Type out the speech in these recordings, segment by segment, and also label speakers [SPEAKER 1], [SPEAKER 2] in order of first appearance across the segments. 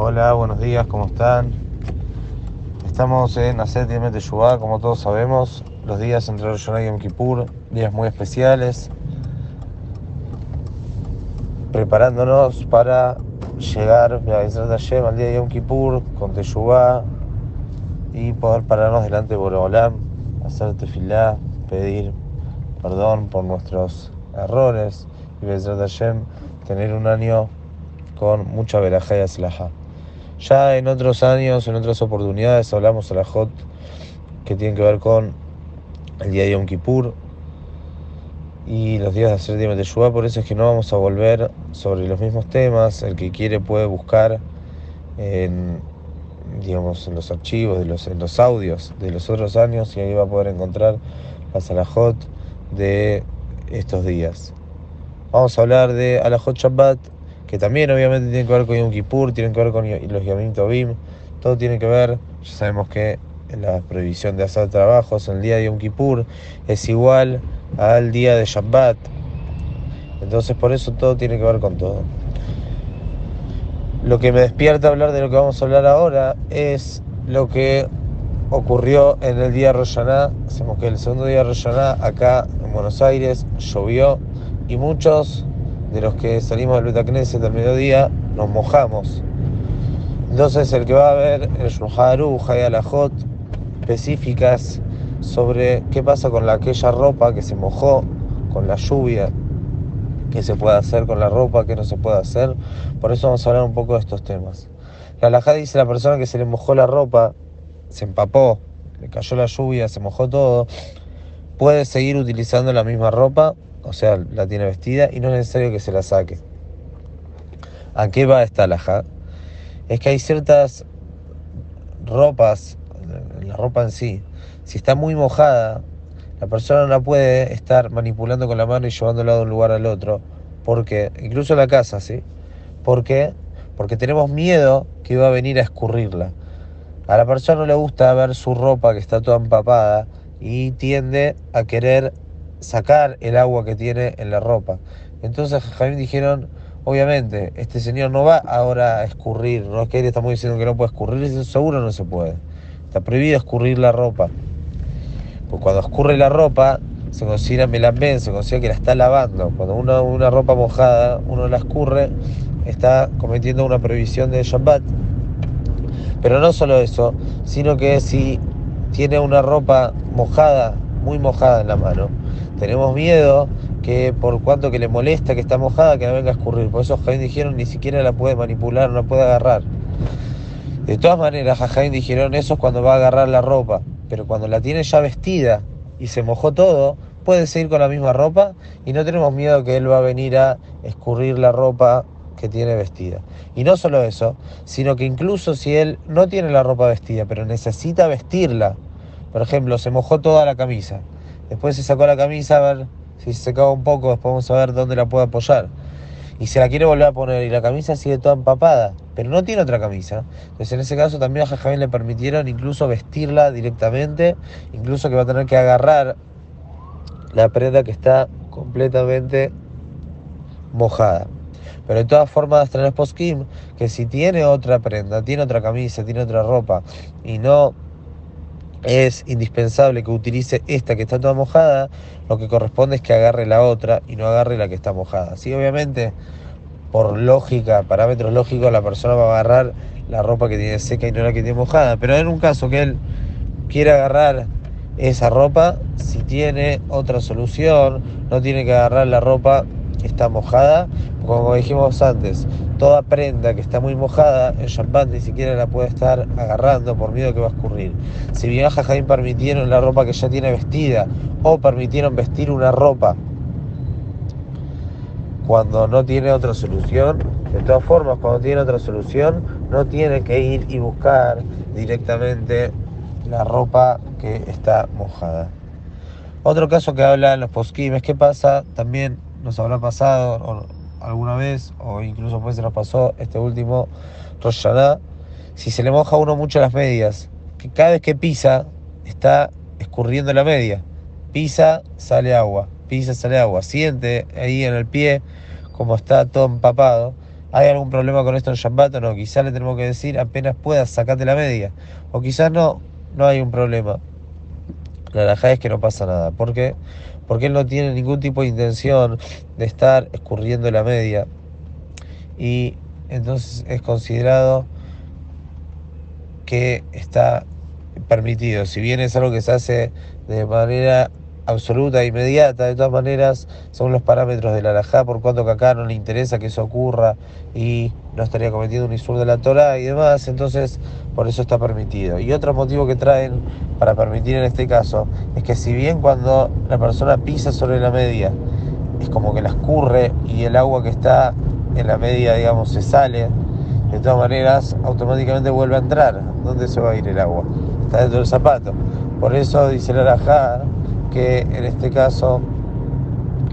[SPEAKER 1] Hola, buenos días, ¿cómo están? Estamos en Aset Yemet Teshuvah, como todos sabemos, los días entre Rosh y Yom Kippur, días muy especiales, preparándonos para llegar al día de Yom Kippur con Teshuvah y poder pararnos delante de Borolam, hacer tefilá, pedir perdón por nuestros errores y Bezrat Hashem tener un año con mucha verajá y aslaja. Ya en otros años, en otras oportunidades, hablamos a la Hot que tienen que ver con el día de Yom Kippur y los días de hacer de Teshuvah, por eso es que no vamos a volver sobre los mismos temas. El que quiere puede buscar en, digamos, en los archivos, de en los audios de los otros años y ahí va a poder encontrar la Salahot de estos días. Vamos a hablar de Alajot Shabbat, que también obviamente tiene que ver con Yom Kippur, tiene que ver con los Yamim Tobim, todo tiene que ver, ya sabemos que la prohibición de hacer trabajos en el día de Yom Kippur es igual al día de Shabbat, entonces por eso todo tiene que ver con todo. Lo que me despierta hablar de lo que vamos a hablar ahora es lo que ocurrió en el día de Roshaná. Sabemos que el segundo día de Roshaná acá en Buenos Aires llovió y muchos de los que salimos del Betacneset al mediodía nos mojamos. Entonces el que va a ver el Shulharu, Hayalajot, específicas sobre qué pasa con la, aquella ropa que se mojó con la lluvia, qué se puede hacer con la ropa, qué no se puede hacer. Por eso vamos a hablar un poco de estos temas. La alajá dice la persona que se le mojó la ropa, se empapó, le cayó la lluvia, se mojó todo, puede seguir utilizando la misma ropa o sea, la tiene vestida y no es necesario que se la saque. ¿A qué va esta alhaja? Es que hay ciertas ropas, la ropa en sí, si está muy mojada, la persona no puede estar manipulando con la mano y llevándola de un lugar al otro, porque, incluso en la casa, ¿sí? ¿Por qué? Porque tenemos miedo que va a venir a escurrirla. A la persona no le gusta ver su ropa que está toda empapada y tiende a querer sacar el agua que tiene en la ropa. Entonces Jaime dijeron, obviamente, este señor no va ahora a escurrir, no es que él estamos diciendo que no puede escurrir, seguro no se puede. Está prohibido escurrir la ropa. Pues cuando escurre la ropa, se considera melambén, se considera que la está lavando. Cuando una ropa mojada, uno la escurre, está cometiendo una prohibición de Shabbat. Pero no solo eso, sino que si tiene una ropa mojada, muy mojada en la mano, tenemos miedo que por cuanto que le molesta que está mojada, que no venga a escurrir. Por eso Jaén dijeron ni siquiera la puede manipular, no puede agarrar. De todas maneras, a Jaén dijeron eso es cuando va a agarrar la ropa. Pero cuando la tiene ya vestida y se mojó todo, puede seguir con la misma ropa y no tenemos miedo que él va a venir a escurrir la ropa que tiene vestida. Y no solo eso, sino que incluso si él no tiene la ropa vestida, pero necesita vestirla, por ejemplo, se mojó toda la camisa, Después se sacó la camisa a ver si se secaba un poco, después vamos a ver dónde la puede apoyar. Y se la quiere volver a poner y la camisa sigue toda empapada, pero no tiene otra camisa. Entonces en ese caso también a Jajamín le permitieron incluso vestirla directamente, incluso que va a tener que agarrar la prenda que está completamente mojada. Pero de todas formas, tener poskim que si tiene otra prenda, tiene otra camisa, tiene otra ropa y no es indispensable que utilice esta que está toda mojada, lo que corresponde es que agarre la otra y no agarre la que está mojada. Sí, obviamente, por lógica, parámetros lógicos, la persona va a agarrar la ropa que tiene seca y no la que tiene mojada. Pero en un caso que él quiera agarrar esa ropa, si tiene otra solución, no tiene que agarrar la ropa está mojada, como dijimos antes, toda prenda que está muy mojada, el champán ni siquiera la puede estar agarrando por miedo que va a escurrir. Si bien a Jaime permitieron la ropa que ya tiene vestida o permitieron vestir una ropa cuando no tiene otra solución, de todas formas, cuando tiene otra solución, no tiene que ir y buscar directamente la ropa que está mojada. Otro caso que habla en los posquimes, ¿qué pasa? También nos habrá pasado, alguna vez, o incluso pues se nos pasó este último Rosh si se le moja a uno mucho las medias, que cada vez que pisa está escurriendo la media. Pisa, sale agua, pisa, sale agua. Siente ahí en el pie como está todo empapado. ¿Hay algún problema con esto en Shabbat o no? Quizás le tenemos que decir apenas puedas, sacate la media. O quizás no, no hay un problema. La verdad es que no pasa nada. ¿Por qué? Porque él no tiene ningún tipo de intención de estar escurriendo la media. Y entonces es considerado que está permitido. Si bien es algo que se hace de manera absoluta e inmediata, de todas maneras son los parámetros de la alajá, por cuanto que acá no le interesa que eso ocurra y no estaría cometiendo un isur de la Torah y demás, entonces por eso está permitido. Y otro motivo que traen para permitir en este caso es que si bien cuando la persona pisa sobre la media es como que la escurre y el agua que está en la media, digamos, se sale, de todas maneras automáticamente vuelve a entrar. ¿Dónde se va a ir el agua? Está dentro del zapato. Por eso dice la alajá que en este caso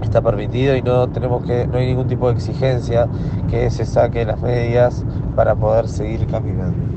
[SPEAKER 1] está permitido y no tenemos que no hay ningún tipo de exigencia que se saque las medias para poder seguir caminando.